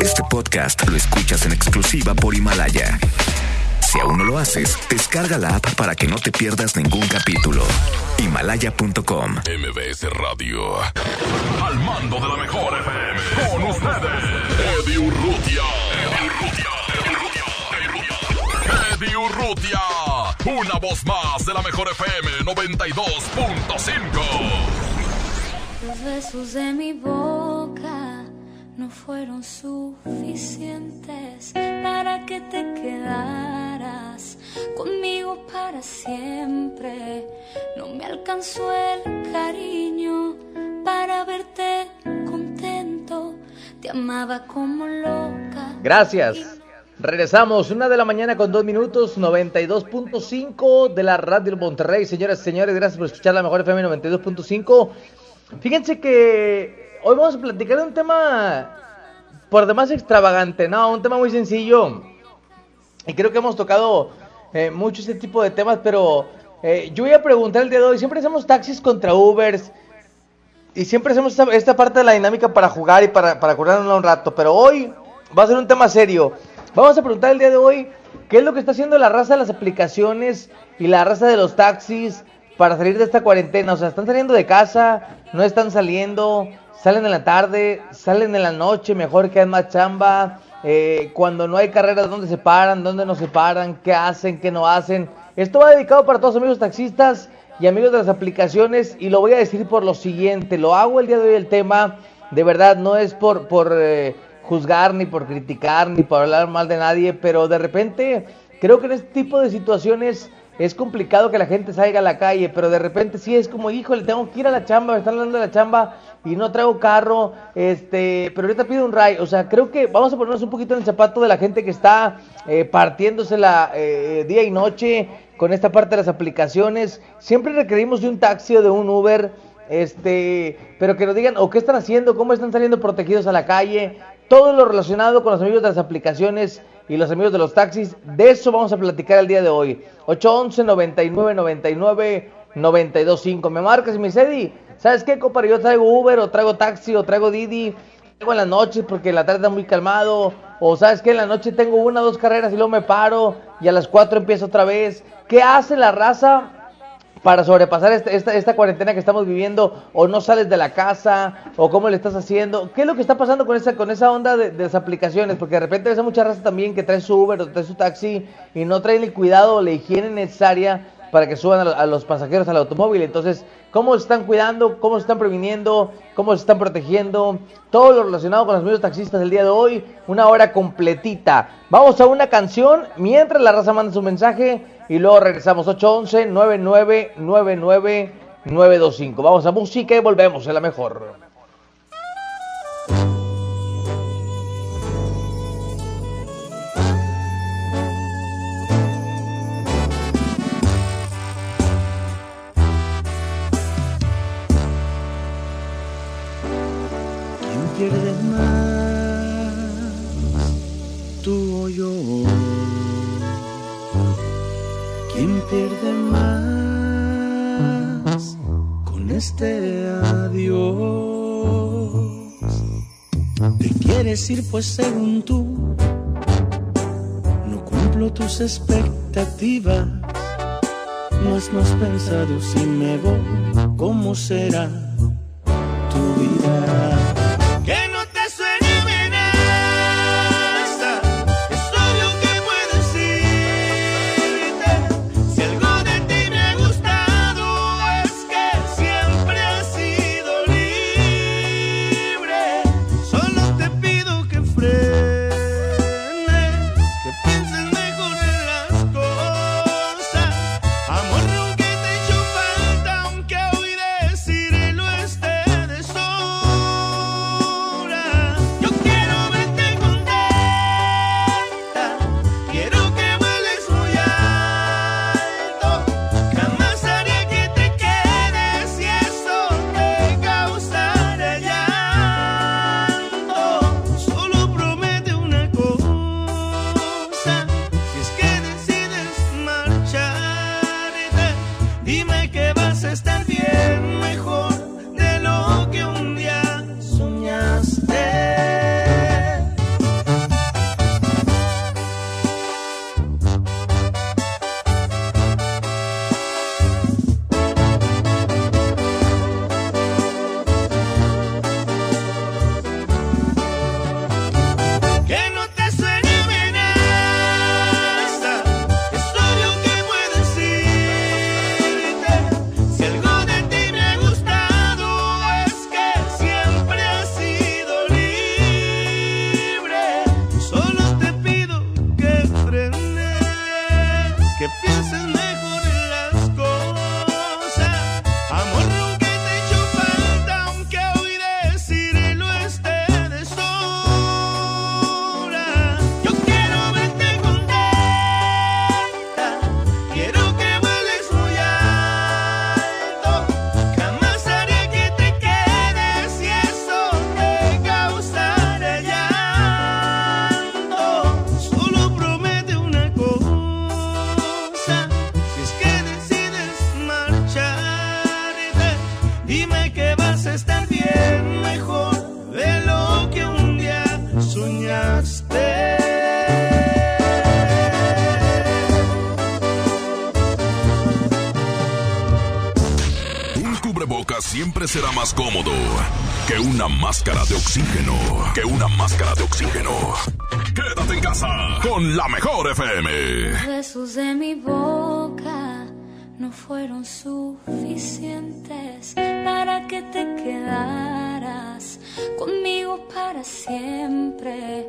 Este podcast lo escuchas en exclusiva por Himalaya. Si aún no lo haces, descarga la app para que no te pierdas ningún capítulo. Himalaya.com. MBS Radio. Al mando de la mejor FM. Con ustedes, Eddie Urrutia. Eddie Urrutia. Eddie Urrutia. Una voz más de la mejor FM 92.5. Los besos de mi boca no fueron suficientes para que te quedaras conmigo para siempre. No me alcanzó el cariño para verte contento. Te amaba como loca. Gracias. Regresamos, una de la mañana con dos minutos, 92.5 de la Radio Monterrey. Señoras y señores, gracias por escuchar la mejor FM 92.5. Fíjense que hoy vamos a platicar de un tema por demás extravagante, no, un tema muy sencillo. Y creo que hemos tocado eh, mucho este tipo de temas, pero eh, yo voy a preguntar el día de hoy, siempre hacemos taxis contra Ubers y siempre hacemos esta, parte de la dinámica para jugar y para, para curarnos un rato, pero hoy va a ser un tema serio. Vamos a preguntar el día de hoy qué es lo que está haciendo la raza de las aplicaciones y la raza de los taxis para salir de esta cuarentena. O sea, están saliendo de casa, no están saliendo, salen en la tarde, salen en la noche, mejor que hay más chamba. Eh, cuando no hay carreras, ¿dónde se paran? ¿Dónde no se paran? ¿Qué hacen? ¿Qué no hacen? Esto va dedicado para todos amigos taxistas y amigos de las aplicaciones y lo voy a decir por lo siguiente. Lo hago el día de hoy el tema, de verdad, no es por... por eh, juzgar, ni por criticar, ni por hablar mal de nadie, pero de repente creo que en este tipo de situaciones es complicado que la gente salga a la calle, pero de repente sí es como, híjole, tengo que ir a la chamba, me están hablando de la chamba y no traigo carro, este, pero ahorita pido un ray, o sea, creo que vamos a ponernos un poquito en el zapato de la gente que está eh, partiéndosela eh, día y noche con esta parte de las aplicaciones, siempre requerimos de un taxi o de un Uber, este, pero que nos digan o qué están haciendo, cómo están saliendo protegidos a la calle, todo lo relacionado con los amigos de las aplicaciones y los amigos de los taxis. De eso vamos a platicar el día de hoy. 811 99 99 925. Me marcas y me dice, ¿sabes qué, compadre? Yo traigo Uber o traigo taxi o traigo Didi. Traigo en la noche porque la tarde está muy calmado. O sabes que en la noche tengo una o dos carreras y luego me paro y a las cuatro empiezo otra vez. ¿Qué hace la raza para sobrepasar esta, esta, cuarentena que estamos viviendo o no sales de la casa o cómo le estás haciendo. ¿Qué es lo que está pasando con esa, con esa onda de, de las aplicaciones? Porque de repente ves a mucha raza también que trae su Uber o trae su taxi y no trae el cuidado o la higiene necesaria para que suban a, a los pasajeros al automóvil. Entonces, ¿cómo se están cuidando? ¿Cómo se están previniendo? ¿Cómo se están protegiendo? Todo lo relacionado con los medios taxistas del día de hoy, una hora completita. Vamos a una canción mientras la raza manda su mensaje y luego regresamos 811-9999-925. Vamos a música y volvemos, es la mejor. Te quieres ir pues según tú, no cumplo tus expectativas. No has pensado si me voy, ¿cómo será tu vida? Oxígeno. Que una máscara de oxígeno. Quédate en casa con la mejor FM. Besos de mi boca no fueron suficientes para que te quedaras conmigo para siempre.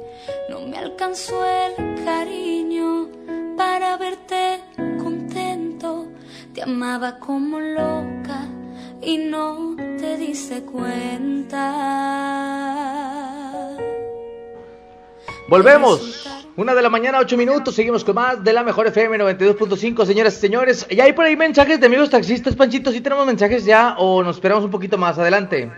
No me alcanzó el cariño para verte contento. Te amaba como no diste cuenta. Volvemos. Una de la mañana, ocho minutos. Seguimos con más de la mejor FM 92.5, señoras y señores. ¿Ya hay por ahí mensajes de amigos taxistas, Panchito? ¿Sí tenemos mensajes ya o nos esperamos un poquito más? Adelante.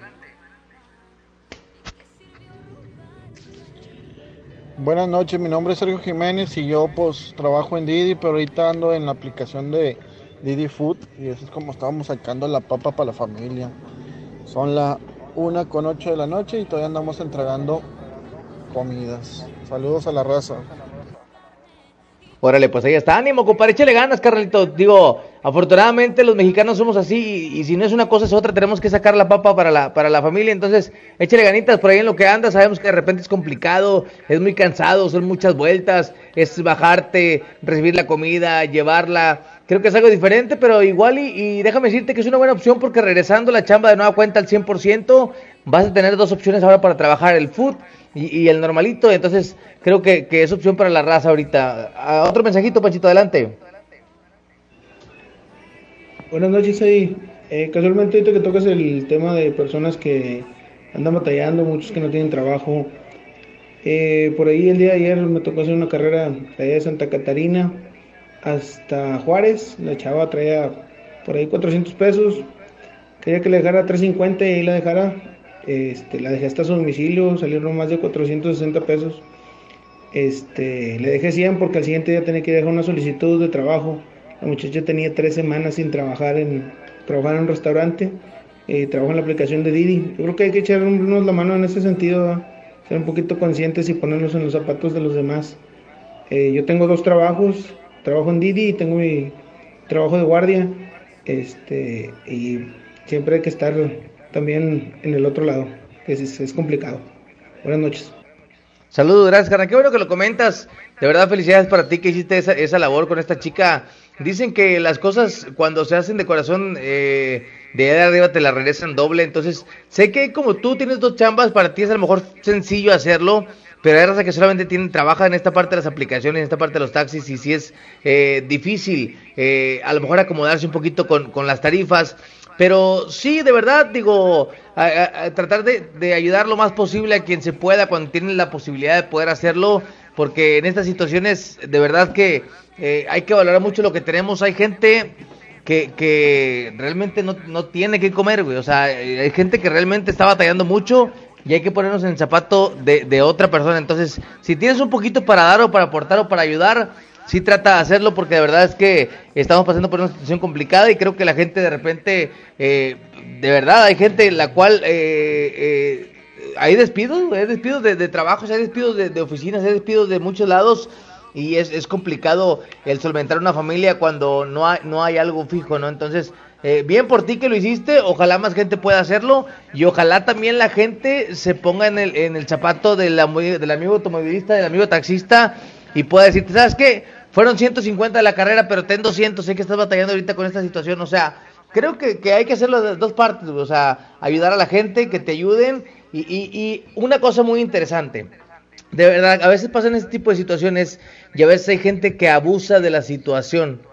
Buenas noches, mi nombre es Sergio Jiménez y yo pues trabajo en Didi, pero ahorita ando en la aplicación de Didi Food y eso es como estábamos sacando la papa para la familia. Son la una con ocho de la noche y todavía andamos entregando comidas. Saludos a la raza. Órale, pues ahí está. Ánimo, compadre, échale ganas, Carlito. Digo, afortunadamente los mexicanos somos así y, y si no es una cosa es otra, tenemos que sacar la papa para la, para la familia. Entonces, échale ganitas por ahí en lo que anda. Sabemos que de repente es complicado, es muy cansado, son muchas vueltas, es bajarte, recibir la comida, llevarla. Creo que es algo diferente, pero igual y, y déjame decirte que es una buena opción porque regresando la chamba de nueva cuenta al 100%, vas a tener dos opciones ahora para trabajar, el food y, el normalito. Entonces, creo que, que es opción para la raza ahorita. Ah, otro mensajito, Panchito, adelante. Buenas noches ahí. Eh, casualmente ahorita que tocas el tema de personas que andan batallando, muchos que no tienen trabajo. Eh, por ahí el día de ayer me tocó hacer una carrera allá de Santa Catarina hasta Juárez. La chava traía por ahí 400 pesos. Quería que le dejara 350 y ahí la dejara. Este, la dejé hasta su domicilio, salieron más de 460 pesos. Este, le dejé 100 porque al siguiente día tenía que dejar una solicitud de trabajo. La muchacha tenía tres semanas sin trabajar en, trabajar en un restaurante. Eh, en la aplicación de Didi. Yo creo que hay que echarnos la mano en ese sentido, ser un poquito conscientes y ponernos en los zapatos de los demás. Eh, yo tengo dos trabajos, trabajo en Didi tengo mi trabajo de guardia. Este, y siempre hay que estar también en el otro lado, que es, es complicado. Buenas noches. Saludos, gracias, carnal. Qué bueno que lo comentas. De verdad, felicidades para ti que hiciste esa, esa labor con esta chica. Dicen que las cosas cuando se hacen de corazón, eh, de allá de arriba te la regresan doble. Entonces, sé que como tú tienes dos chambas, para ti es a lo mejor sencillo hacerlo. Pero hay raza que solamente tienen, trabaja en esta parte de las aplicaciones, en esta parte de los taxis, y si es eh, difícil, eh, a lo mejor acomodarse un poquito con, con las tarifas. Pero sí, de verdad, digo, tratar de, de ayudar lo más posible a quien se pueda cuando tienen la posibilidad de poder hacerlo, porque en estas situaciones, de verdad que eh, hay que valorar mucho lo que tenemos. Hay gente que, que realmente no, no tiene que comer, güey. O sea, eh, hay gente que realmente está batallando mucho y hay que ponernos en el zapato de, de otra persona. Entonces, si tienes un poquito para dar o para aportar o para ayudar, sí trata de hacerlo porque de verdad es que estamos pasando por una situación complicada y creo que la gente de repente, eh, de verdad, hay gente la cual... Eh, eh, hay despidos, hay despidos de, trabajos, hay despidos de, de oficinas, hay despidos de muchos lados y es, es complicado el solventar una familia cuando no hay, no hay algo fijo, ¿no? Entonces, eh, bien por ti que lo hiciste, ojalá más gente pueda hacerlo y ojalá también la gente se ponga en el, en el zapato del, del amigo automovilista, del amigo taxista y pueda decirte, ¿sabes qué? Fueron 150 de la carrera, pero ten 200, sé que estás batallando ahorita con esta situación, o sea, creo que, que hay que hacerlo de dos partes, o sea, ayudar a la gente, que te ayuden y, y, y una cosa muy interesante. De verdad, a veces pasan este tipo de situaciones y a veces hay gente que abusa de la situación,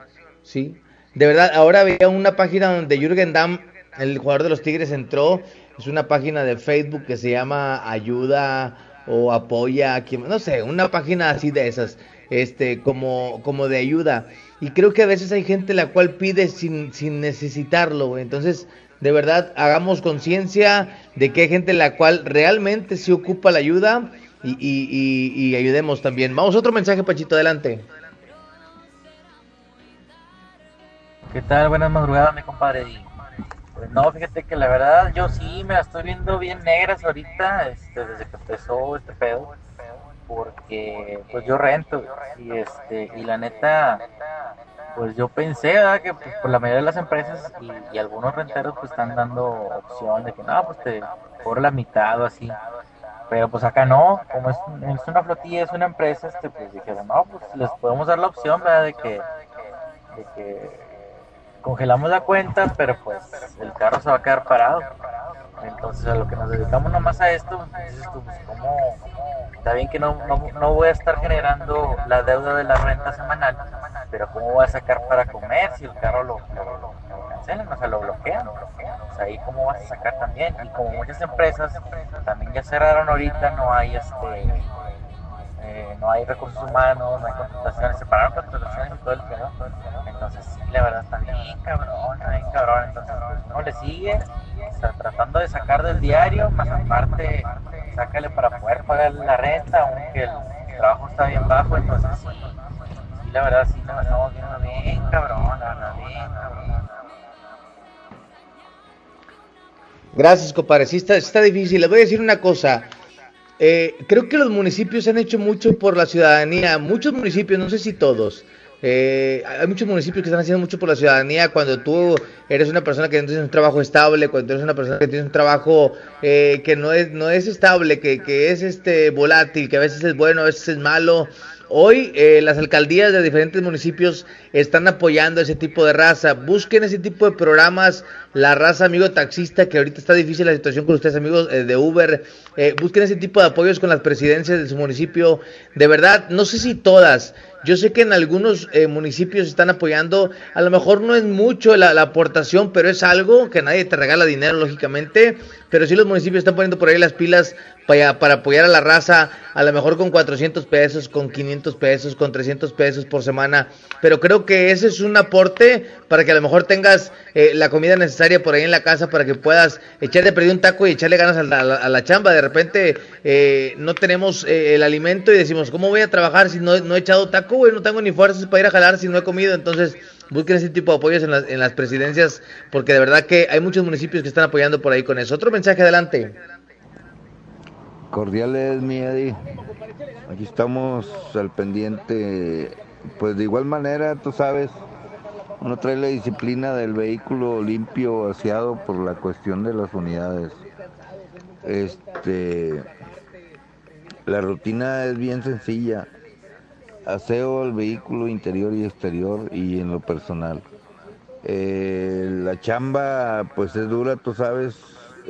¿sí? De verdad, ahora veía una página donde Jürgen Damm, el jugador de los Tigres, entró. Es una página de Facebook que se llama Ayuda o Apoya, no sé, una página así de esas, este, como, como de ayuda. Y creo que a veces hay gente la cual pide sin, sin necesitarlo. Entonces, de verdad, hagamos conciencia de que hay gente la cual realmente se ocupa la ayuda y, y, y, y ayudemos también. Vamos, otro mensaje, Pachito, adelante. ¿Qué tal? Buenas madrugadas, mi compadre. Pues no, fíjate que la verdad yo sí me la estoy viendo bien negras ahorita, este, desde que empezó este pedo, porque pues yo rento y este y la neta pues yo pensé, ¿verdad? Que pues, por la mayoría de las empresas y, algunos renteros pues están dando opción de que no, pues te cobro la mitad o así. Pero pues acá no, como es, es una flotilla, es una empresa, este, pues dijeron, no, pues les podemos dar la opción, ¿verdad? De que, de que congelamos la cuenta, pero pues el carro se va a quedar parado. Entonces a lo que nos dedicamos nomás a esto, dices tú, pues cómo, está bien que no, no, no voy a estar generando la deuda de la renta semanal, pero cómo voy a sacar para comer si el carro lo, lo, cancelan, o sea, lo bloquean. O sea, ahí cómo vas a sacar también. Y como muchas empresas también ya cerraron ahorita, no hay este eh, no hay recursos humanos, no hay contrataciones, separaron contrataciones y todo el pedo. Entonces, la verdad está bien cabrón, está bien cabrón. Entonces, pues le sigue, o tratando de sacar del diario, más aparte, sácale para poder pagar la renta, aunque el trabajo está bien bajo. Entonces, sí, la verdad, sí, nos estamos viendo bien cabrón, la verdad, bien cabrón. Gracias, compadre. Sí está, está difícil. Les voy a decir una cosa. Eh, creo que los municipios han hecho mucho por la ciudadanía. Muchos municipios, no sé si todos. Eh, hay muchos municipios que están haciendo mucho por la ciudadanía. Cuando tú eres una persona que no tienes un trabajo estable, cuando eres una persona que tiene un trabajo eh, que no es, no es estable, que, que es este volátil, que a veces es bueno, a veces es malo. Hoy eh, las alcaldías de diferentes municipios están apoyando ese tipo de raza. Busquen ese tipo de programas. La raza amigo taxista, que ahorita está difícil la situación con ustedes amigos eh, de Uber. Eh, busquen ese tipo de apoyos con las presidencias de su municipio. De verdad, no sé si todas. Yo sé que en algunos eh, municipios están apoyando. A lo mejor no es mucho la, la aportación, pero es algo que nadie te regala dinero, lógicamente. Pero sí los municipios están poniendo por ahí las pilas para, para apoyar a la raza. A lo mejor con 400 pesos, con 500 pesos, con 300 pesos por semana. Pero creo que ese es un aporte para que a lo mejor tengas eh, la comida necesaria por ahí en la casa para que puedas echarle perdido un taco y echarle ganas a la, a la- a la chamba. De repente eh, no tenemos eh, el alimento y decimos, ¿cómo voy a trabajar si no, no he echado taco, güey? No tengo ni fuerzas para ir a jalar si no he comido. Entonces busquen ese tipo de apoyos en las, en las presidencias porque de verdad que hay muchos municipios que están apoyando por ahí con eso. Otro mensaje adelante. Cordiales, mi Eddie. Aquí estamos al pendiente. Pues de igual manera, tú sabes, uno trae la disciplina del vehículo limpio, aseado por la cuestión de las unidades. Este, la rutina es bien sencilla. Aseo el vehículo interior y exterior y en lo personal. Eh, la chamba pues es dura, tú sabes,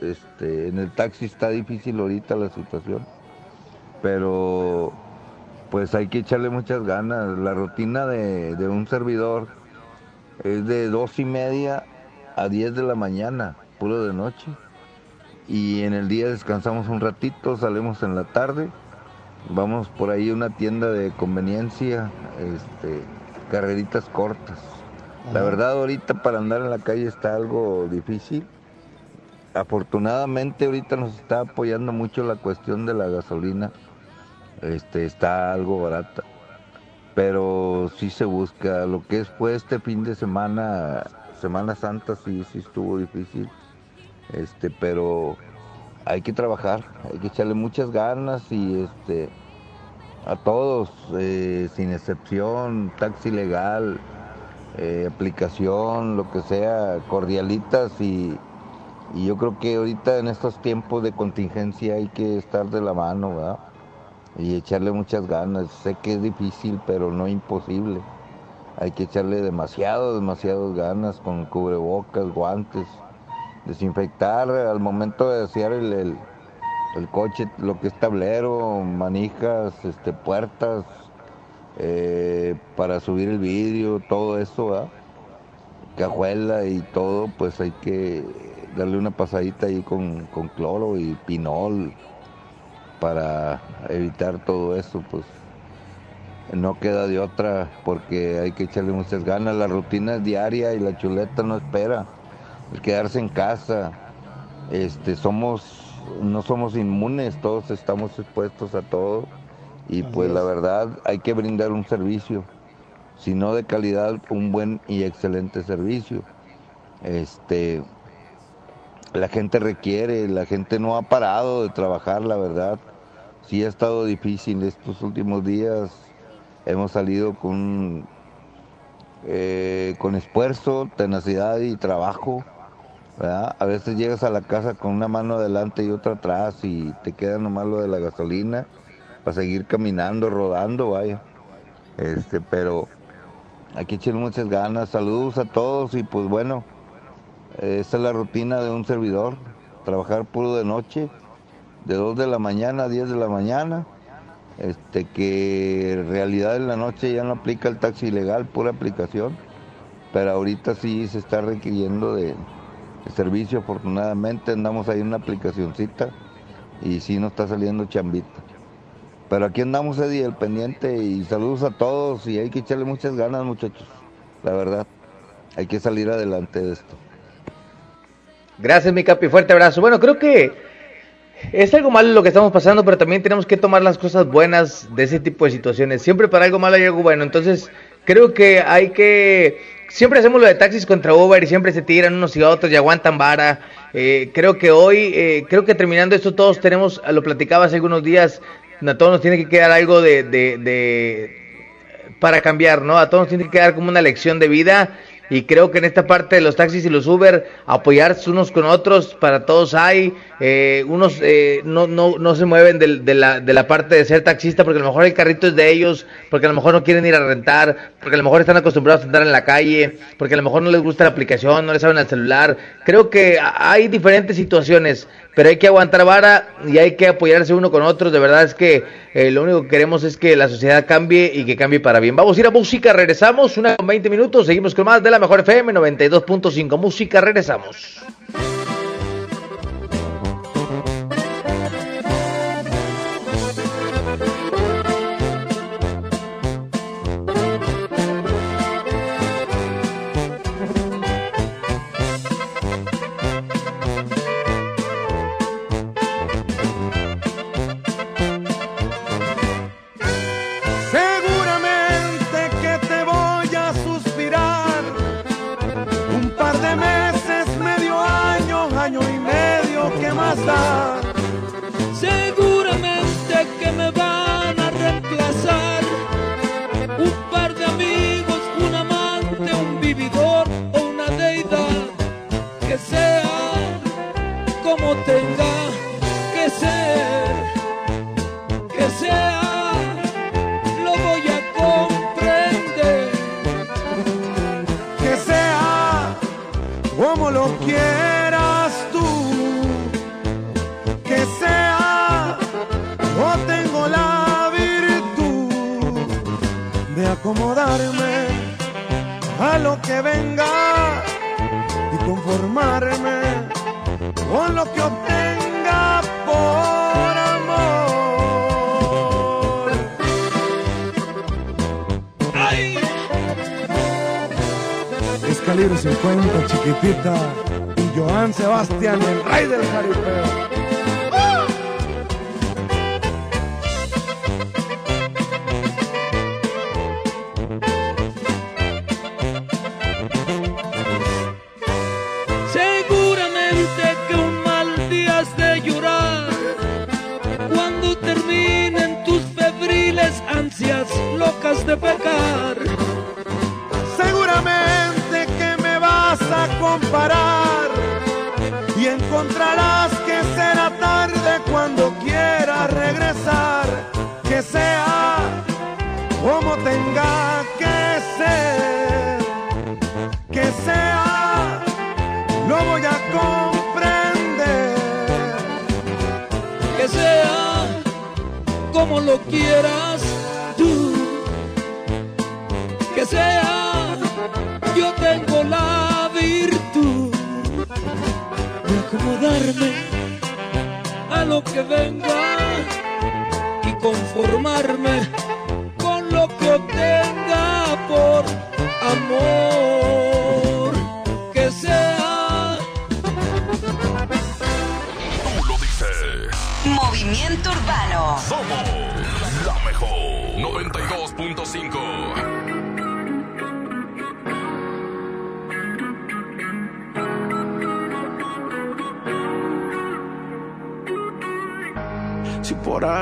este, en el taxi está difícil ahorita la situación, pero pues hay que echarle muchas ganas. La rutina de, de un servidor es de dos y media a 10 de la mañana, puro de noche, y en el día descansamos un ratito, salimos en la tarde, vamos por ahí a una tienda de conveniencia, este, carreritas cortas. La verdad ahorita para andar en la calle está algo difícil. Afortunadamente ahorita nos está apoyando mucho la cuestión de la gasolina. Este está algo barata. Pero sí se busca lo que es fue este fin de semana, Semana Santa sí sí estuvo difícil. Este, pero hay que trabajar, hay que echarle muchas ganas y este a todos, eh, sin excepción, taxi legal, eh, aplicación, lo que sea, cordialitas y, y yo creo que ahorita en estos tiempos de contingencia hay que estar de la mano, ¿verdad? Y echarle muchas ganas. Sé que es difícil, pero no imposible. Hay que echarle demasiado, demasiadas ganas con cubrebocas, guantes, desinfectar al momento de el, el, el coche, lo que es tablero, manijas, este, puertas, eh, para subir el vidrio, todo eso, ¿verdad? cajuela y todo, pues hay que darle una pasadita ahí con, con cloro y pinol para evitar todo eso, pues. No queda de otra porque hay que echarle muchas ganas, la rutina es diaria y la chuleta no espera, el quedarse en casa, este somos, no somos inmunes, todos estamos expuestos a todo y pues la verdad hay que brindar un servicio sino de calidad, un buen y excelente servicio. Este, la gente requiere, la gente no ha parado de trabajar, la verdad. Sí ha estado difícil estos últimos días. Hemos salido con eh, con esfuerzo, tenacidad y trabajo. A veces llegas a la casa con una mano adelante y otra atrás y te queda nomás lo de la gasolina para seguir caminando, rodando, vaya. Este, pero aquí echan muchas ganas. Saludos a todos y pues bueno, esta es la rutina de un servidor. Trabajar puro de noche, de 2 de la mañana a 10 de la mañana. Este, que en realidad en la noche ya no aplica el taxi ilegal, pura aplicación. Pero ahorita sí se está requiriendo de servicio, afortunadamente andamos ahí en una aplicacioncita y sí nos está saliendo chambita. Pero aquí andamos Eddie, el pendiente y saludos a todos y hay que echarle muchas ganas muchachos, la verdad. Hay que salir adelante de esto. Gracias, mi capi, fuerte abrazo. Bueno, creo que es algo malo lo que estamos pasando, pero también tenemos que tomar las cosas buenas de ese tipo de situaciones. Siempre para algo malo hay algo bueno. Entonces, creo que hay que. Siempre hacemos lo de taxis contra Uber y siempre se tiran unos y otros y aguantan vara. Eh, creo que hoy, eh, creo que terminando esto, todos tenemos, lo platicaba hace algunos días, a todos nos tiene que quedar algo de, de, de para cambiar, ¿no? A todos nos tiene que quedar como una lección de vida y creo que en esta parte de los taxis y los Uber apoyarse unos con otros para todos hay. Eh, unos eh, no, no, no se mueven de, la, de la parte de ser taxista porque a lo mejor el carrito es de ellos porque a lo mejor no quieren ir a rentar porque a lo mejor están acostumbrados a andar en la calle porque a lo mejor no les gusta la aplicación no les saben el celular. Creo que hay diferentes situaciones pero hay que aguantar vara y hay que apoyarse uno con otros. De verdad es que eh, lo único que queremos es que la sociedad cambie y que cambie para bien. Vamos a ir a música regresamos. Una con 20 minutos seguimos con más de la mejor FM 92.5 música regresamos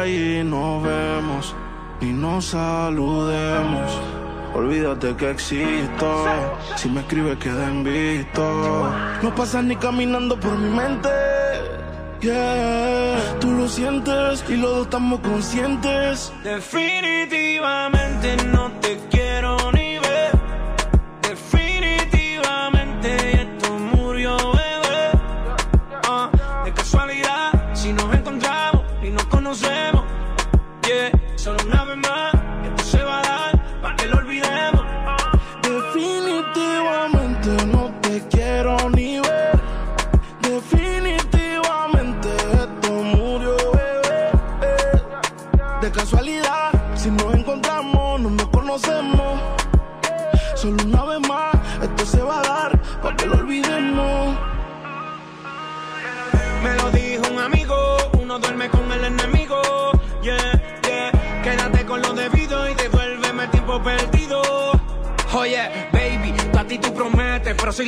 ahí nos vemos y nos saludemos, olvídate que existo. Si me escribes queda en visto. No pasas ni caminando por mi mente. Yeah, tú lo sientes y los dos estamos conscientes. Definitivamente no te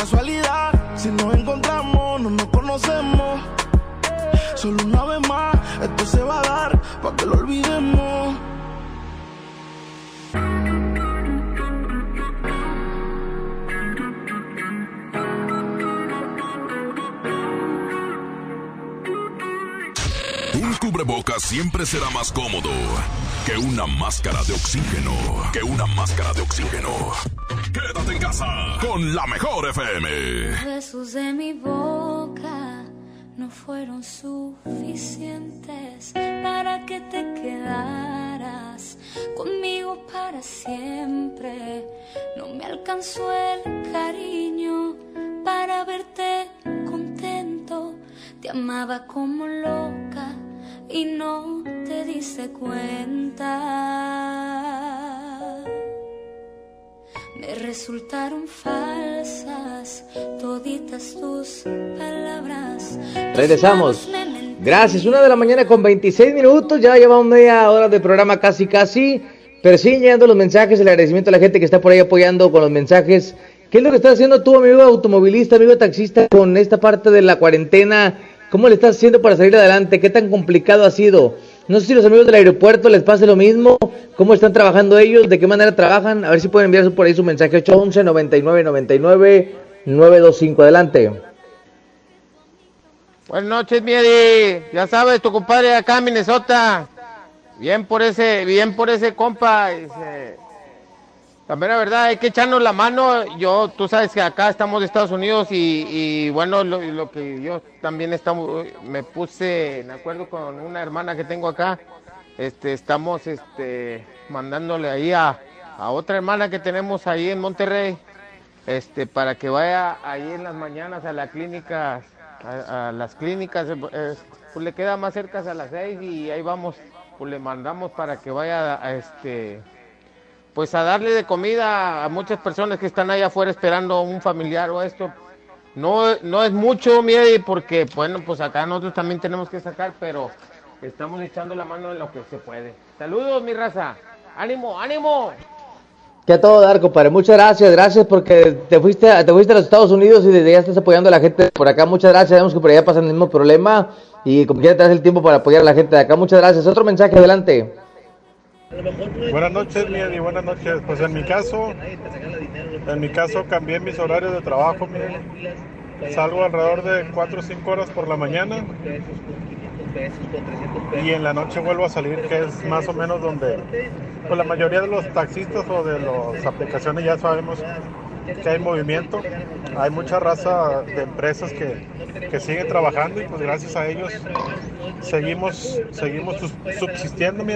casualidad, si nos encontramos, no nos conocemos. Solo una vez más, esto se va a dar para que lo olvidemos. Un cubrebocas siempre será más cómodo que una máscara de oxígeno. Que una máscara de oxígeno. Quédate en casa con la mejor FM. Besos de mi boca no fueron suficientes para que te quedaras conmigo para siempre. No me alcanzó el cariño para verte contento. Te amaba como loca y no te diste cuenta. Me resultaron falsas toditas tus palabras. Regresamos. Gracias, una de la mañana con 26 minutos. Ya llevamos media hora de programa casi, casi. Pero siguen llegando los mensajes, el agradecimiento a la gente que está por ahí apoyando con los mensajes. ¿Qué es lo que estás haciendo tú, amigo automovilista, amigo taxista, con esta parte de la cuarentena? ¿Cómo le estás haciendo para salir adelante? ¿Qué tan complicado ha sido? No sé si los amigos del aeropuerto les pase lo mismo. ¿Cómo están trabajando ellos? ¿De qué manera trabajan? A ver si pueden enviar por ahí su mensaje 811 99 99 925. Adelante. Buenas noches, Miedi. Ya sabes, tu compadre acá Minnesota. Bien por ese, bien por ese compa. La verdad, hay que echarnos la mano. Yo, tú sabes que acá estamos de Estados Unidos y, bueno, lo, lo que yo también estamos, me puse de acuerdo con una hermana que tengo acá. Este, estamos, este, mandándole ahí a, a otra hermana que tenemos ahí en Monterrey, este, para que vaya ahí en las mañanas a la clínica a, a las clínicas, eh, eh, pues le queda más cerca a las seis y ahí vamos, pues le mandamos para que vaya a este, pues a darle de comida a muchas personas que están ahí afuera esperando un familiar o esto. No, no es mucho, mire, porque bueno, pues acá nosotros también tenemos que sacar, pero estamos echando la mano en lo que se puede. Saludos, mi raza. Ánimo, ánimo. Que a todo dar, compadre. Muchas gracias, gracias porque te fuiste, te fuiste a los Estados Unidos y desde ya estás apoyando a la gente por acá. Muchas gracias. Sabemos que por allá pasan el mismo problema y como quiera te das el tiempo para apoyar a la gente de acá. Muchas gracias. Otro mensaje adelante. Buenas noches, mi Eddie, buenas noches. Pues en mi caso, en mi caso cambié mis horarios de trabajo. Salgo alrededor de 4 o 5 horas por la mañana y en la noche vuelvo a salir, que es más o menos donde pues la mayoría de los taxistas o de las aplicaciones ya sabemos que hay movimiento. Hay mucha raza de empresas que, que siguen trabajando y pues gracias a ellos seguimos, seguimos subsistiendo, mi.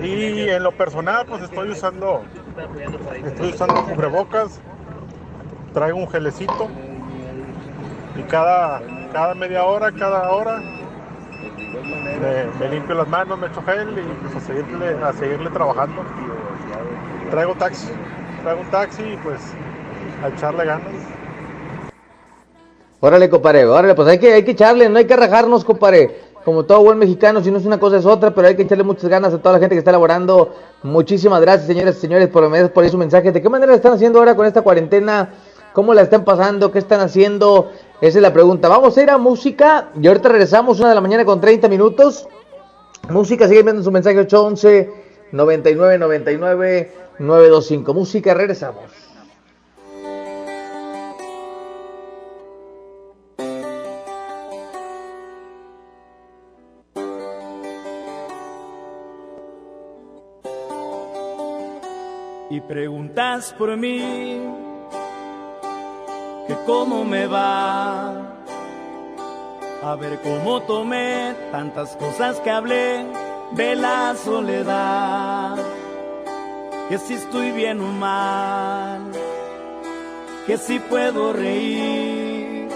Y en lo personal, pues estoy usando, estoy usando cubrebocas, traigo un gelecito y cada, cada media hora, cada hora me, me limpio las manos, me echo gel y pues a seguirle, a seguirle trabajando. Traigo taxi, traigo un taxi y pues a echarle ganas. Órale, compadre, órale, pues hay que, hay que echarle, no hay que rajarnos, compadre. Como todo buen mexicano, si no es una cosa es otra, pero hay que echarle muchas ganas a toda la gente que está elaborando. Muchísimas gracias, señores y señores, por, por ahí su mensaje. ¿De qué manera están haciendo ahora con esta cuarentena? ¿Cómo la están pasando? ¿Qué están haciendo? Esa es la pregunta. Vamos a ir a música y ahorita regresamos, una de la mañana con 30 minutos. Música, siguen viendo su mensaje 811 99 99 925. Música, regresamos. y preguntas por mí, que cómo me va. A ver cómo tomé tantas cosas que hablé de la soledad, que si estoy bien o mal, que si puedo reír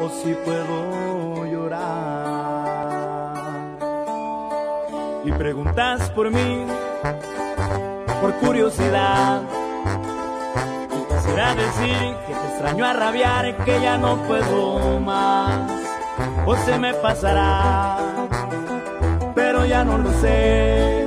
o si puedo llorar. Y preguntas por mí, por curiosidad. Y quisiera decir que te extraño a rabiar, que ya no puedo más, o se me pasará, pero ya no lo sé,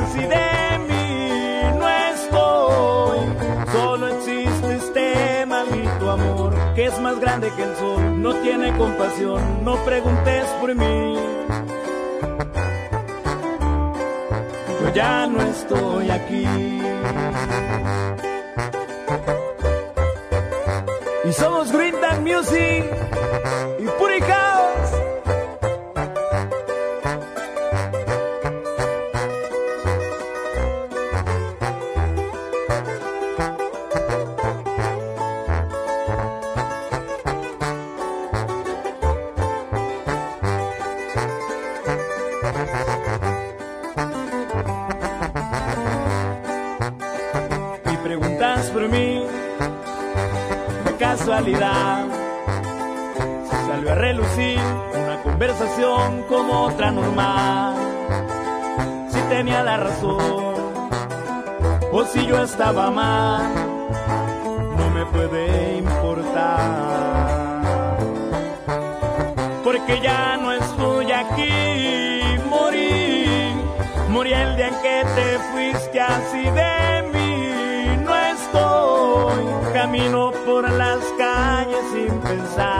así de mí, no estoy, solo existe este maldito amor que es más grande que el sol, no tiene compasión, no preguntes por mí. Yo ya no estoy aquí. Y somos Green Music y Puri como otra normal. Si tenía la razón o si yo estaba mal, no me puede importar. Porque ya no estoy aquí, morí, morí el día en que te fuiste así de mí. No estoy, camino por las calles sin pensar,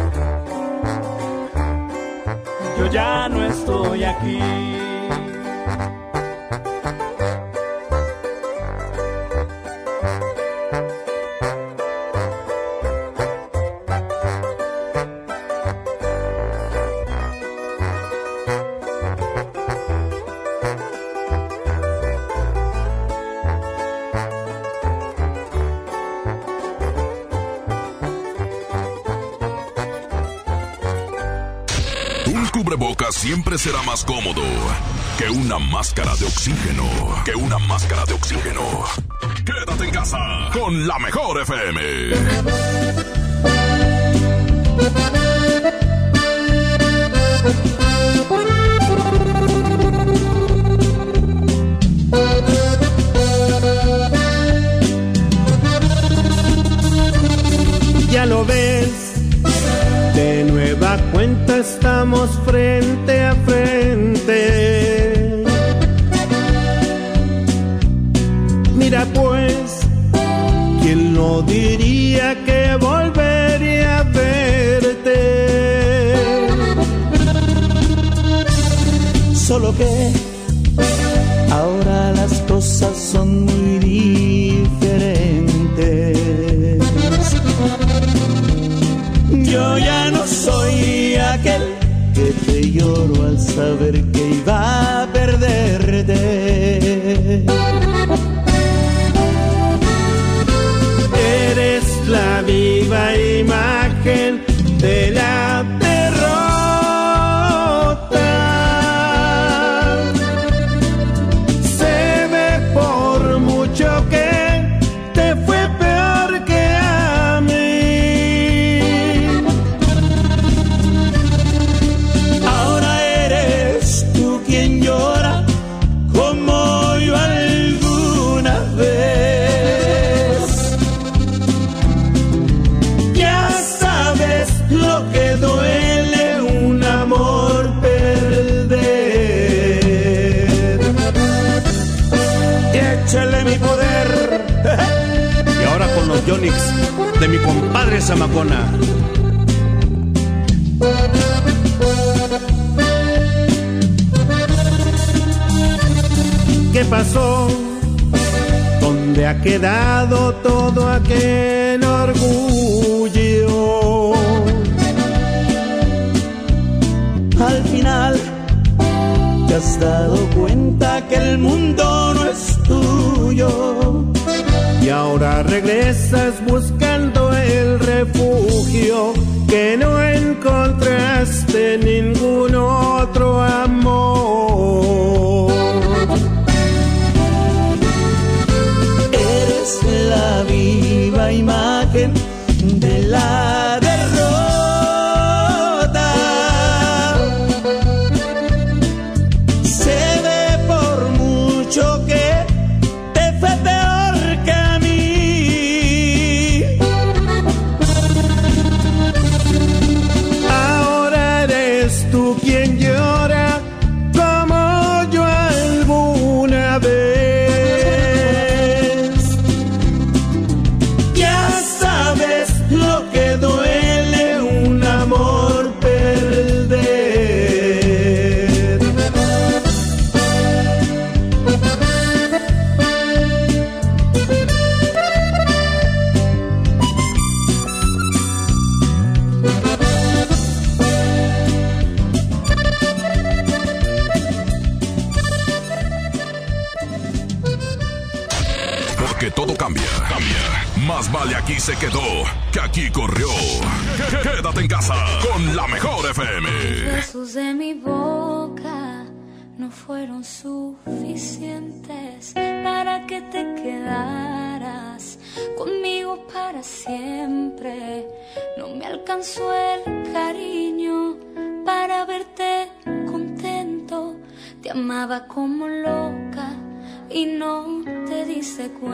ya no estoy aquí. siempre será más cómodo que una máscara de oxígeno. Que una máscara de oxígeno. Quédate en casa con la mejor FM.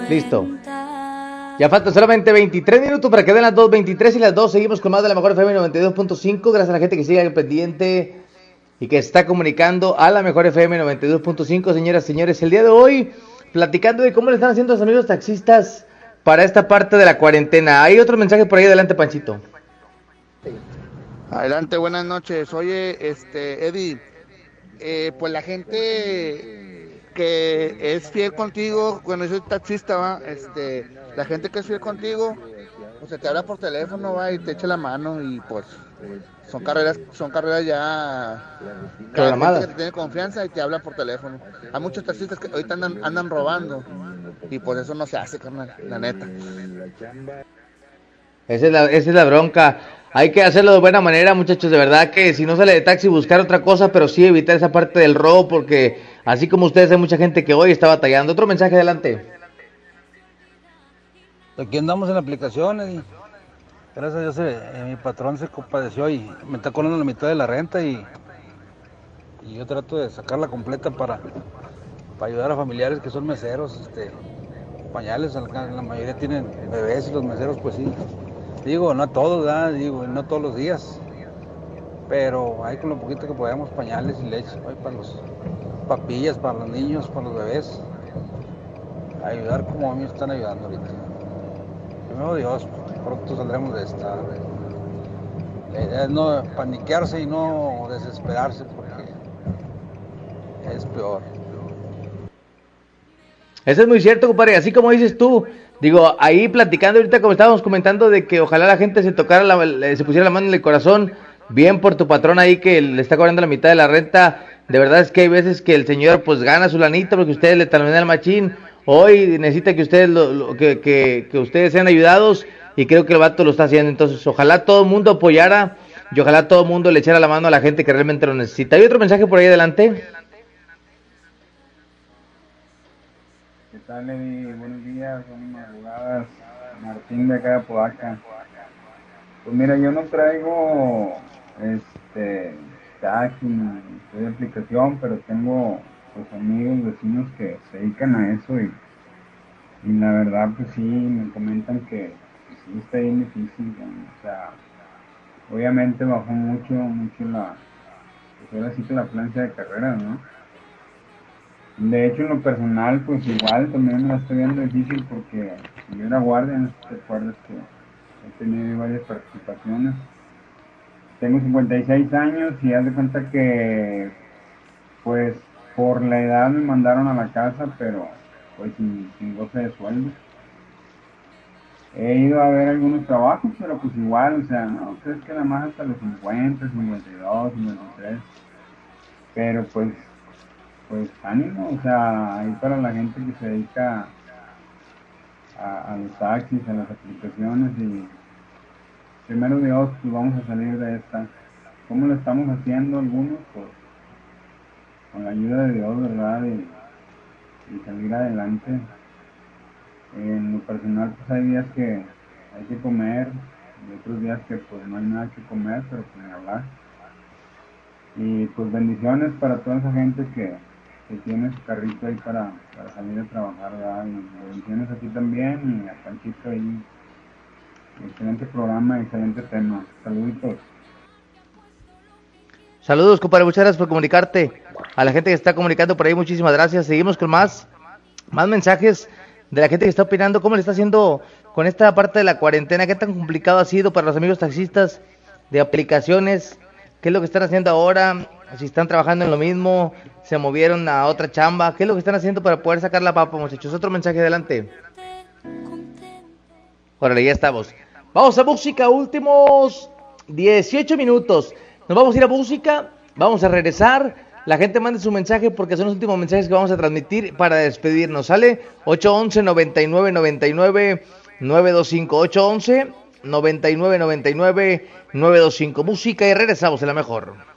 Listo. Ya faltan solamente 23 minutos para que den las 2.23 y las 2 seguimos con más de la mejor FM 92.5. Gracias a la gente que sigue al pendiente y que está comunicando a la mejor FM 92.5. Señoras, y señores, el día de hoy platicando de cómo le están haciendo los amigos taxistas para esta parte de la cuarentena. Hay otro mensaje por ahí, adelante Panchito. Adelante, buenas noches. Oye, este, Eddie, eh, pues la gente que es fiel contigo, cuando yo soy taxista, ¿va? este, la gente que es fiel contigo, o sea, te habla por teléfono, va, y te echa la mano y pues son carreras, son carreras ya Programadas. que te tiene confianza y te habla por teléfono. Hay muchos taxistas que ahorita andan, andan robando y por eso no se hace, carnal, la neta. Esa es, la, esa es la bronca. Hay que hacerlo de buena manera, muchachos. De verdad que si no sale de taxi, buscar otra cosa, pero sí evitar esa parte del robo, porque así como ustedes, hay mucha gente que hoy está batallando. Otro mensaje adelante. Aquí andamos en la aplicación y gracias a Dios eh, eh, mi patrón se compadeció y me está cobrando la mitad de la renta y, y yo trato de sacarla completa para, para ayudar a familiares que son meseros, este, pañales, la, mayoría tienen bebés y los meseros pues sí. Digo, no a todos, digo, no todos los días, pero hay con lo poquito que podemos pañales y leche para los papillas, para los niños, para los bebés. Ayudar como a mí están ayudando ahorita. Primero Dios, pronto saldremos de esta. La idea es no paniquearse y no desesperarse porque es peor. Eso es muy cierto, compadre. Así como dices tú, digo, ahí platicando ahorita como estábamos comentando de que ojalá la gente se tocara, la, se pusiera la mano en el corazón, bien por tu patrón ahí que le está cobrando la mitad de la renta. De verdad es que hay veces que el señor pues gana su lanita porque ustedes le talonean el machín. Hoy necesita que ustedes lo, que, que, ustedes sean ayudados y creo que el vato lo está haciendo. Entonces, ojalá todo el mundo apoyara y ojalá todo el mundo le echara la mano a la gente que realmente lo necesita. ¿Hay otro mensaje por ahí adelante? ¿Qué tal, Eddie? Buenos días, buenas madrugadas. Martín de acá de. Pues mira, yo no traigo este de aplicación, pero tengo pues amigos, vecinos que se dedican a eso y, y la verdad pues sí, me comentan que pues, sí está bien difícil, o sea, obviamente bajó mucho, mucho la, pues la afluencia de carreras, ¿no? De hecho, en lo personal, pues igual también me la estoy viendo difícil porque yo era guardia, no si te acuerdas que he tenido varias participaciones. Tengo 56 años y haz de cuenta que, pues, por la edad me mandaron a la casa, pero pues sin, sin goce de sueldo. He ido a ver algunos trabajos, pero pues igual, o sea, no, crees que nada más hasta los 50, 52, 53. Pero pues pues ánimo, o sea, ahí para la gente que se dedica a los taxis, a las aplicaciones y primero Dios, pues vamos a salir de esta. ¿Cómo lo estamos haciendo algunos? Pues con la ayuda de Dios, ¿verdad? Y, y salir adelante. En lo personal, pues hay días que hay que comer y otros días que pues no hay nada que comer, pero pues hablar. Y pues bendiciones para toda esa gente que, que tiene su carrito ahí para, para salir a trabajar, ¿verdad? Y bendiciones a también y a Panchito ahí. Excelente programa, excelente tema. Saluditos. Saludos, compadre. Muchas gracias por comunicarte. A la gente que está comunicando por ahí, muchísimas gracias. Seguimos con más, más mensajes de la gente que está opinando. ¿Cómo le está haciendo con esta parte de la cuarentena? ¿Qué tan complicado ha sido para los amigos taxistas de aplicaciones? ¿Qué es lo que están haciendo ahora? Si están trabajando en lo mismo, se movieron a otra chamba. ¿Qué es lo que están haciendo para poder sacar la papa, muchachos? Otro mensaje adelante. Órale, ya estamos. Vamos a música, últimos 18 minutos. Nos vamos a ir a música, vamos a regresar. La gente mande su mensaje porque son los últimos mensajes que vamos a transmitir para despedirnos. ¿Sale? 811 99 99 925 811 99 99 925 Música y regresamos en la mejor.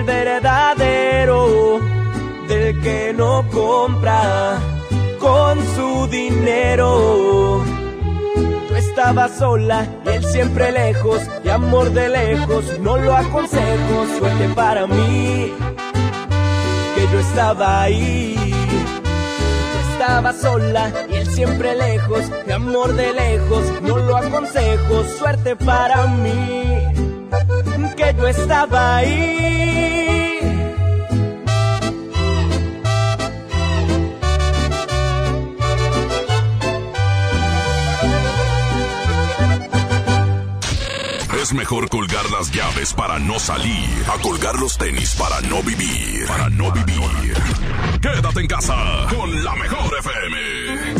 del verdadero, del que no compra con su dinero. Tú estabas sola y él siempre lejos, y amor de lejos, no lo aconsejo, suerte para mí, que yo estaba ahí. Tú estabas sola y él siempre lejos, y amor de lejos, no lo aconsejo, suerte para mí, estaba ahí. Es mejor colgar las llaves para no salir, a colgar los tenis para no vivir, para no vivir. Quédate en casa con la mejor FM.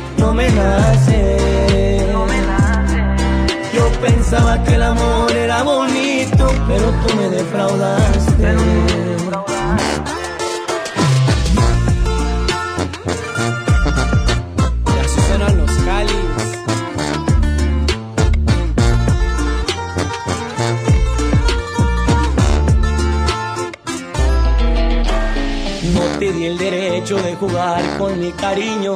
No me nace. Yo pensaba que el amor era bonito, pero tú me defraudaste. Ya suenan los cáliz. No te di el derecho de jugar con mi cariño.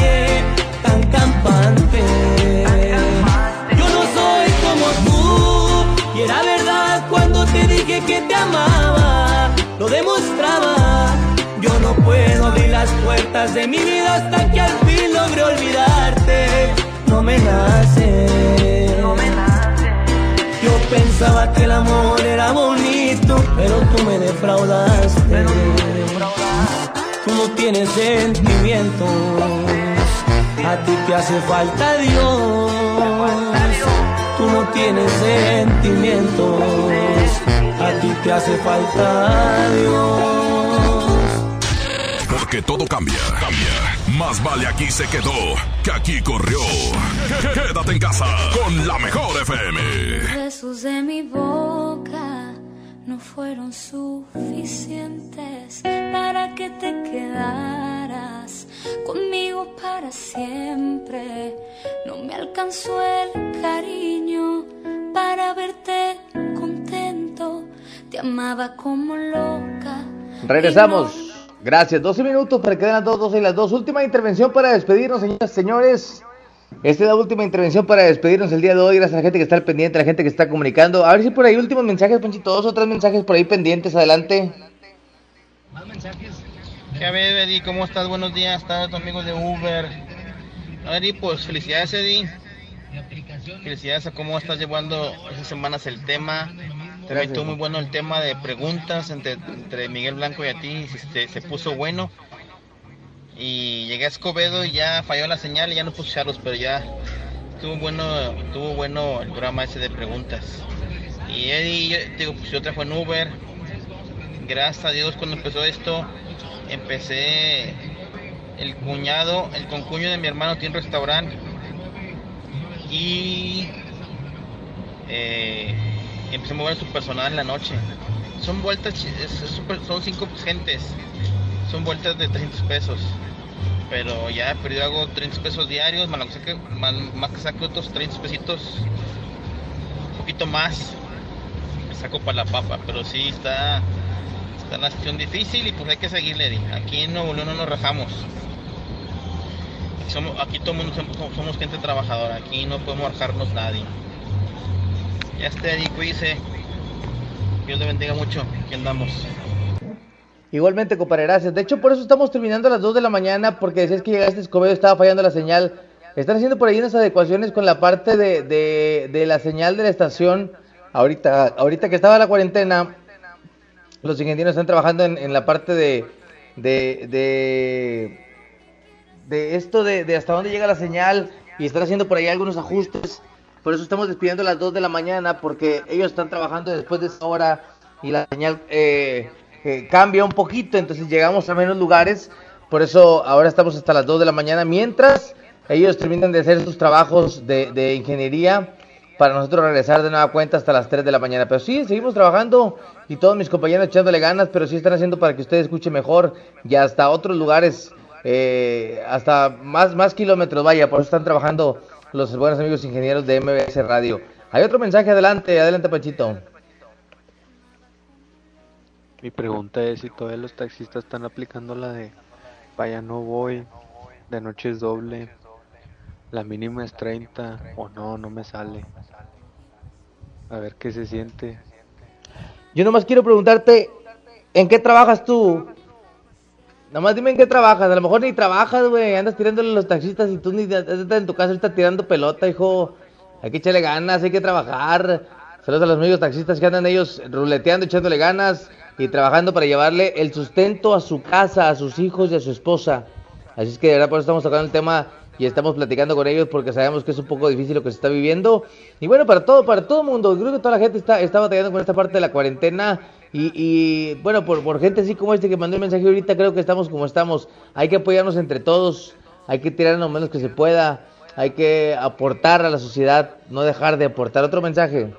puertas de mi vida hasta que al fin logre olvidarte. No me nace. No me Yo pensaba que el amor era bonito, pero tú me defraudaste. Tú no tienes sentimientos, a ti te hace falta Dios. Tú no tienes sentimientos, a ti te hace falta Dios. Porque todo cambia, cambia. Más vale aquí se quedó que aquí corrió. Quédate en casa con la mejor FM. Los besos de mi boca no fueron suficientes para que te quedaras conmigo para siempre. No me alcanzó el cariño para verte contento. Te amaba como loca. Regresamos. Gracias. 12 minutos para que den las 2, 12 y las 2. Última intervención para despedirnos, señoras y señores. Esta es la última intervención para despedirnos el día de hoy. Gracias a la gente que está al pendiente, a la gente que está comunicando. A ver si por ahí últimos mensajes, Ponchito. Dos o tres mensajes por ahí pendientes. Adelante. ¿Qué a ver, Eddie? ¿Cómo estás? Buenos días. Estaba tu amigo de Uber. No, Eddie, pues felicidades, Eddie. Felicidades a cómo estás llevando esas semanas el tema. Gracias. estuvo muy bueno el tema de preguntas entre, entre Miguel Blanco y a ti. Se, se puso bueno. Y llegué a Escobedo y ya falló la señal y ya no puse charlos, pero ya estuvo bueno, estuvo bueno el programa ese de preguntas. Y Eddie, yo, digo, pues yo trabajo en Uber. Gracias a Dios cuando empezó esto, empecé el cuñado, el concuño de mi hermano tiene un restaurante y eh, empecé a mover su personal en la noche. Son vueltas, son cinco gentes, son vueltas de 300 pesos. Pero ya he perdido hago 300 pesos diarios, más, que más, más que otros 300 pesitos, un poquito más, me saco para la papa. Pero sí está, está la situación difícil y pues hay que seguirle. Aquí en Nuevo León no nos rajamos. Aquí, somos, todo el mundo somos, somos gente trabajadora, aquí no podemos rajarnos nadie. Ya esté, Eddie, cuídese. Dios le bendiga mucho. Aquí andamos. Igualmente, compadre, gracias. De hecho, por eso estamos terminando a las 2 de la mañana, porque decías que llegaste a Escobedo, estaba fallando la señal. Están haciendo por ahí unas adecuaciones con la parte de, de, la señal de la estación. Ahorita, ahorita que estaba la cuarentena, los ingenieros están trabajando en, la parte de, de, de, de esto de, de hasta dónde llega la señal y están haciendo por ahí algunos ajustes. Por eso estamos despidiendo a las 2 de la mañana, porque ellos están trabajando después de esa hora y la señal eh, eh, cambia un poquito, entonces llegamos a menos lugares. Por eso ahora estamos hasta las 2 de la mañana, mientras ellos terminan de hacer sus trabajos de, ingeniería para nosotros regresar de nueva cuenta hasta las 3 de la mañana. Pero sí, seguimos trabajando y todos mis compañeros echándole ganas, pero sí están haciendo para que usted escuche mejor y hasta otros lugares, eh, hasta más, más kilómetros, vaya, por eso están trabajando los buenos amigos ingenieros de MBS Radio. Hay otro mensaje, adelante, adelante Pachito. Mi pregunta es si todavía los taxistas están aplicando la de vaya no voy, de noche es doble, la mínima es 30 o no, no me sale. A ver qué se siente. Yo nomás quiero preguntarte, ¿en qué trabajas tú? Nomás dime en qué trabajas, a lo mejor ni trabajas, güey, andas tirándole a los taxistas y tú ni estás en tu casa ahorita tirando pelota, hijo. Hay que echarle ganas, hay que trabajar. Saludos a los amigos taxistas que andan ellos ruleteando, echándole ganas y trabajando para llevarle el sustento a su casa, a sus hijos y a su esposa. Así es que de verdad por eso estamos tocando el tema y estamos platicando con ellos porque sabemos que es un poco difícil lo que se está viviendo. Y bueno, para todo, para todo mundo, creo que toda la gente está, está batallando con esta parte de la cuarentena. Y, y, bueno, por, por gente así como este que mandó el mensaje ahorita, creo que estamos como estamos. Hay que apoyarnos entre todos, hay que tirar lo menos que se pueda, hay que aportar a la sociedad, no dejar de aportar. Otro mensaje.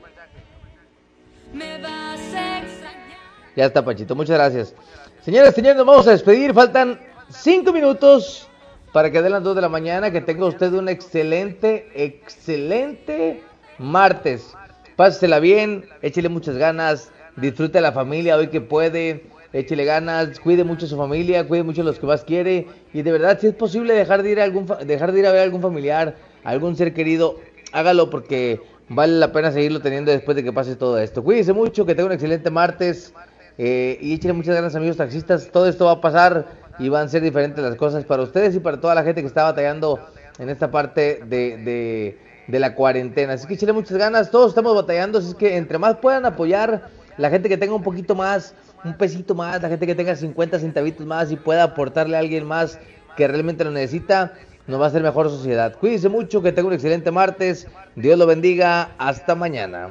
Ya está, Pachito, muchas gracias. Señores, señores, nos vamos a despedir. Faltan cinco minutos para que den las 2 de la mañana. Que tenga usted un excelente, excelente martes. Pásela bien, échele muchas ganas, disfrute a la familia hoy que puede, échele ganas, cuide mucho a su familia, cuide mucho a los que más quiere. Y de verdad, si es posible dejar de ir a, algún, dejar de ir a ver a algún familiar, algún ser querido, hágalo porque vale la pena seguirlo teniendo después de que pase todo esto. Cuídense mucho, que tengan un excelente martes eh, y échenle muchas ganas amigos taxistas. Todo esto va a pasar y van a ser diferentes las cosas para ustedes y para toda la gente que está batallando en esta parte de, de, de la cuarentena. Así que échenle muchas ganas, todos estamos batallando, así que entre más puedan apoyar la gente que tenga un poquito más, un pesito más, la gente que tenga 50 centavitos más y pueda aportarle a alguien más que realmente lo necesita, nos va a hacer mejor sociedad. Cuídense mucho, que tenga un excelente martes. Dios lo bendiga. Hasta mañana.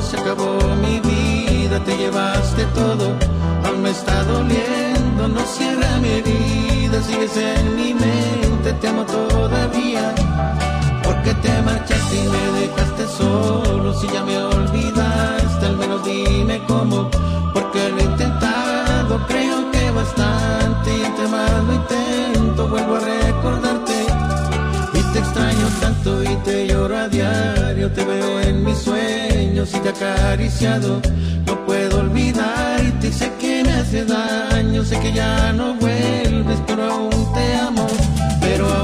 Se acabó mi vida, te llevaste todo, aún me está doliendo, no cierra mi herida, sigues en mi mente, te amo todavía. Porque te marchaste y me dejaste solo, si ya me olvidaste, al menos dime cómo, porque lo he intentado, creo que bastante, y entre más lo intento, vuelvo a recordarte. Y te extraño tanto y te lloro a diario, te veo en mis sueños y te acariciado. No puedo olvidarte y sé que me hace daño, sé que ya no vuelves, pero aún te amo, pero aún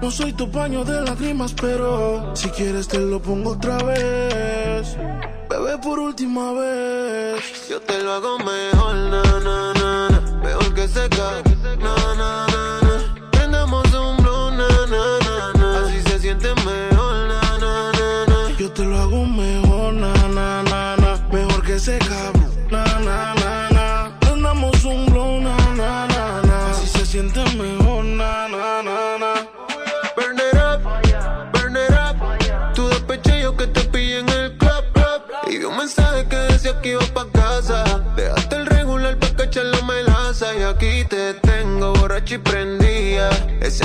No soy tu paño de lágrimas, pero si quieres te lo pongo otra vez. Bebé, por última vez. Yo te lo hago mejor, na, na, na, na. Mejor que seca, na, na, na, na. Prendamos un blow, na, na, na, na. Así se siente mejor, na, na, na, na. Yo te lo hago mejor, na, na, na, na. Mejor que ese prendía. Ese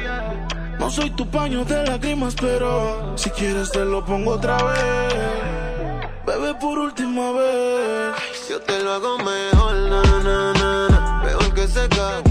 Soy tu paño de lágrimas, pero si quieres te lo pongo otra vez. Bebé, por última vez. Yo te lo hago mejor, na. Mejor que ese cabrón,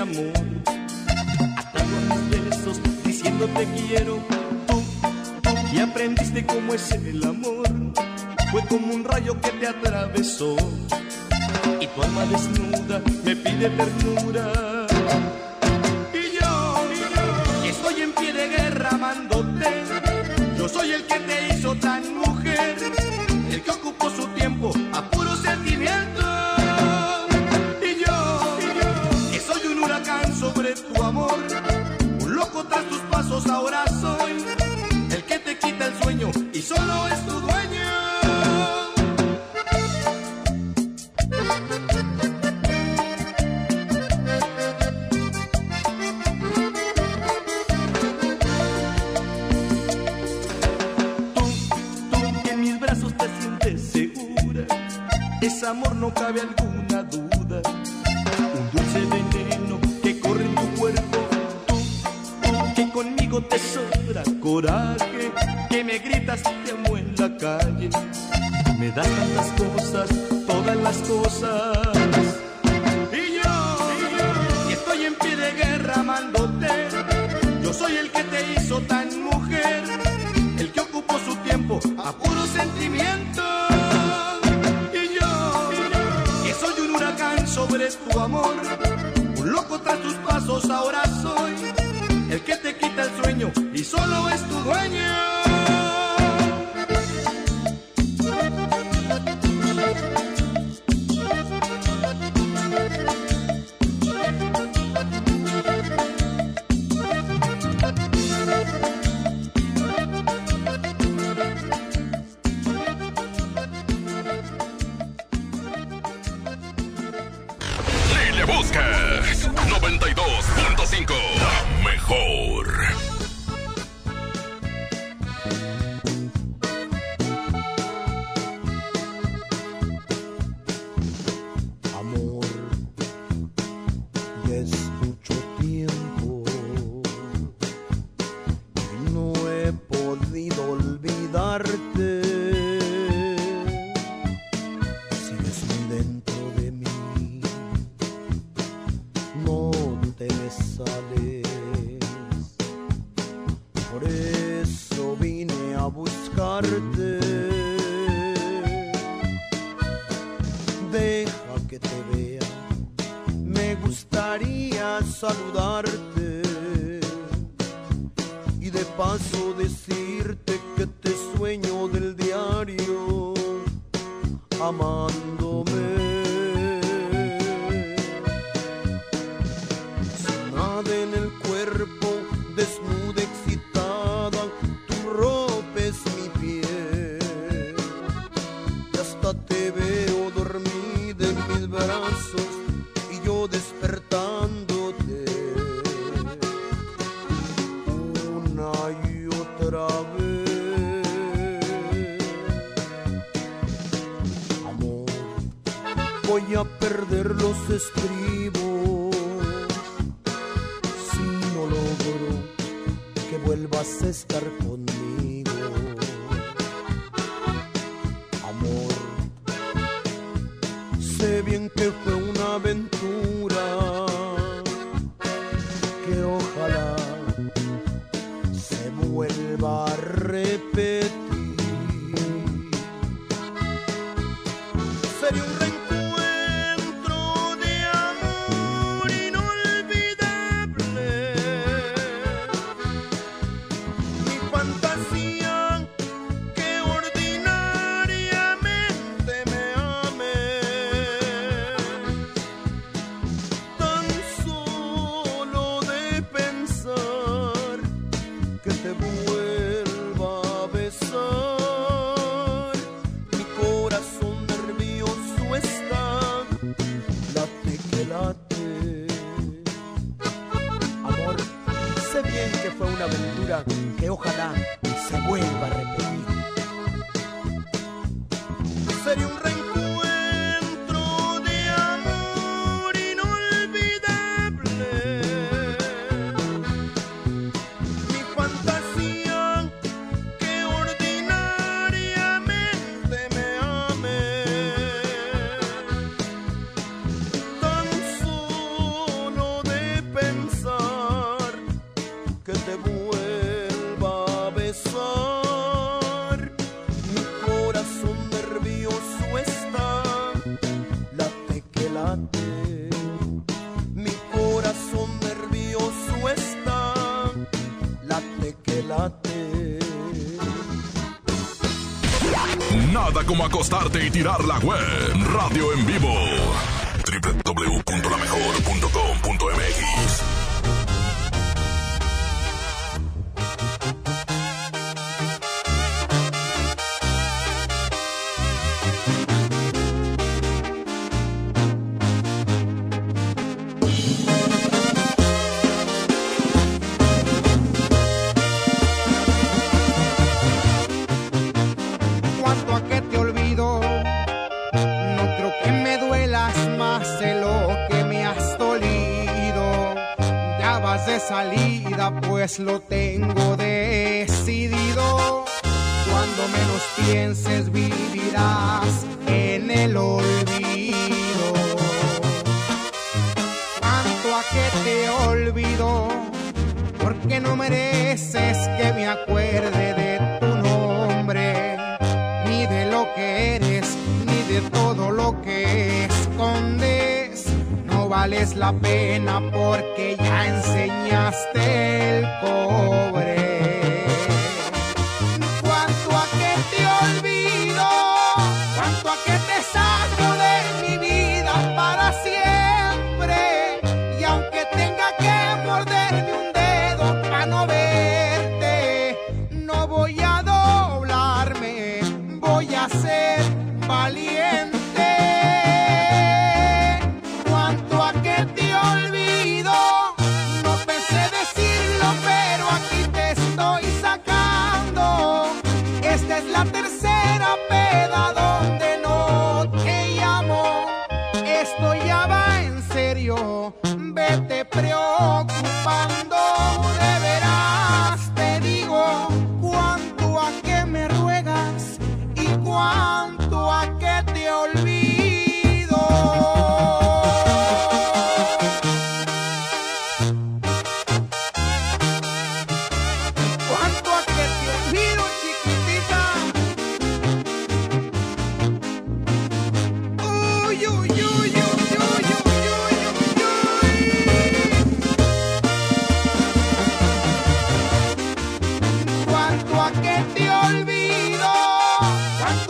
Amor. Atado a mis besos, diciendo te quiero. Tú, tú, y aprendiste cómo es el amor. Fue como un rayo que te atravesó. Y tu alma desnuda me pide ternura. Cabe alguna duda. Un dulce veneno que corre en tu cuerpo. Tú, que conmigo te sobra coraje. Que me gritas te amo en la calle. Me das tantas cosas, todas las cosas. Y yo, que estoy en pie de guerra amándote. Yo soy el que te hizo tan mujer. El que ocupó su tiempo a puro sentimiento. Tu amor. Un loco tras tus pasos ahora soy. El que te quita el sueño y solo es tu dueño. escribo. Si no logro que vuelvas a estar acostarte y tirar la web. lo tengo.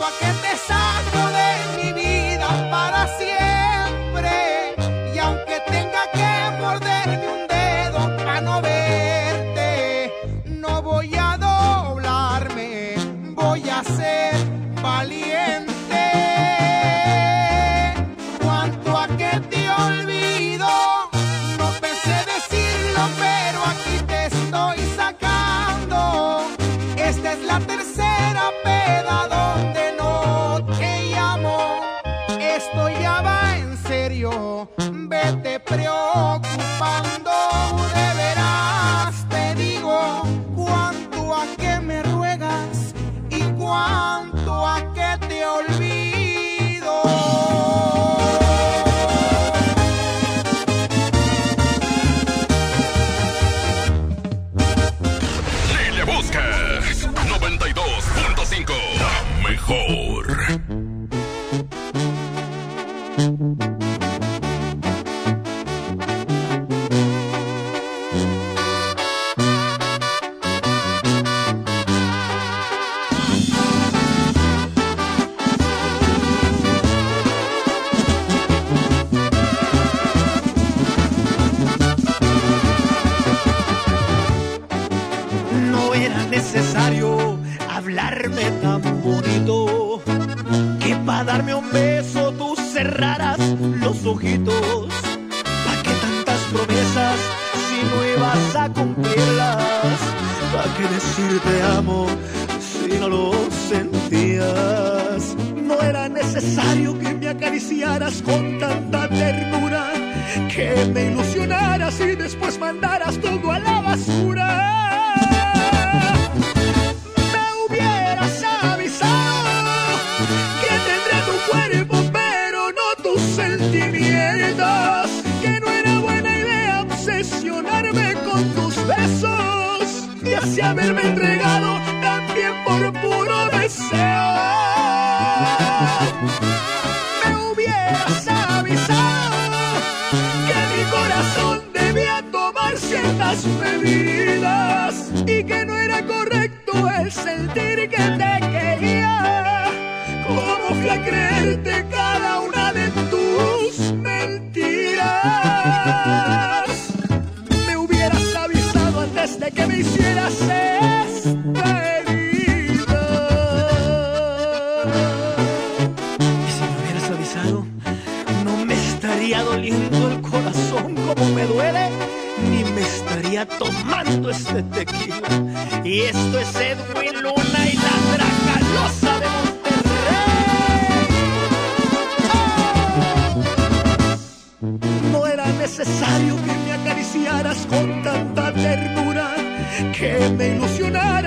a aquel y que no era correcto el sentir que te quería. ¿Cómo creerte tomando este tequila. Y esto es Edwin Luna y la Dracalosa de Monterrey. No era necesario que me acariciaras con tanta ternura, que me ilusionaras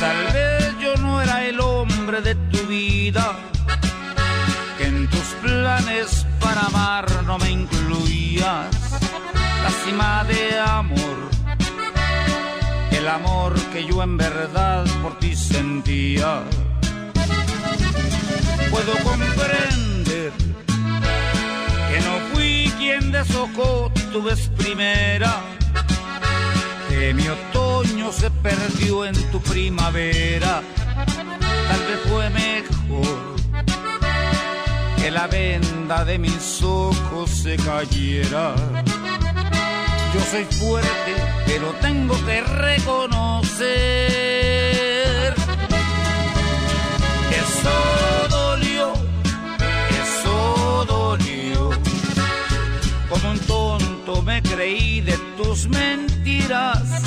tal vez yo no era el hombre de tu vida, que en tus planes para amar no me incluías la cima de amor, el amor que yo en verdad por ti sentía. Puedo comprender que no fui quien deshojó tu vez primera que mi otoño se perdió en tu primavera. Tal vez fue mejor que la venda de mis ojos se cayera. Yo soy fuerte, pero tengo que reconocer. Eso dolió, eso dolió. Como un tonto me creí de tus mentiras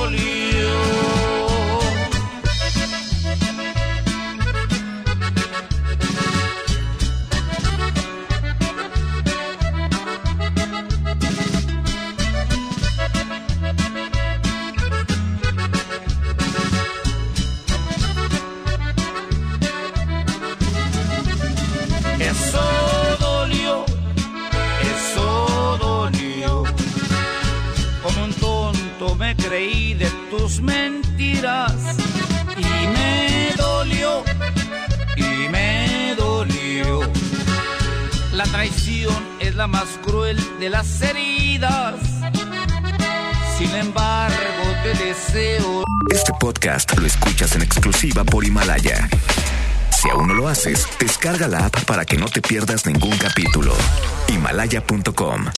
creí de tus mentiras y me dolió, y me dolió. La traición es la más cruel de las heridas. Sin embargo, te deseo Este podcast lo escuchas en exclusiva por Himalaya. Si aún no lo haces, descarga la app para que no te pierdas ningún capítulo. Himalaya.com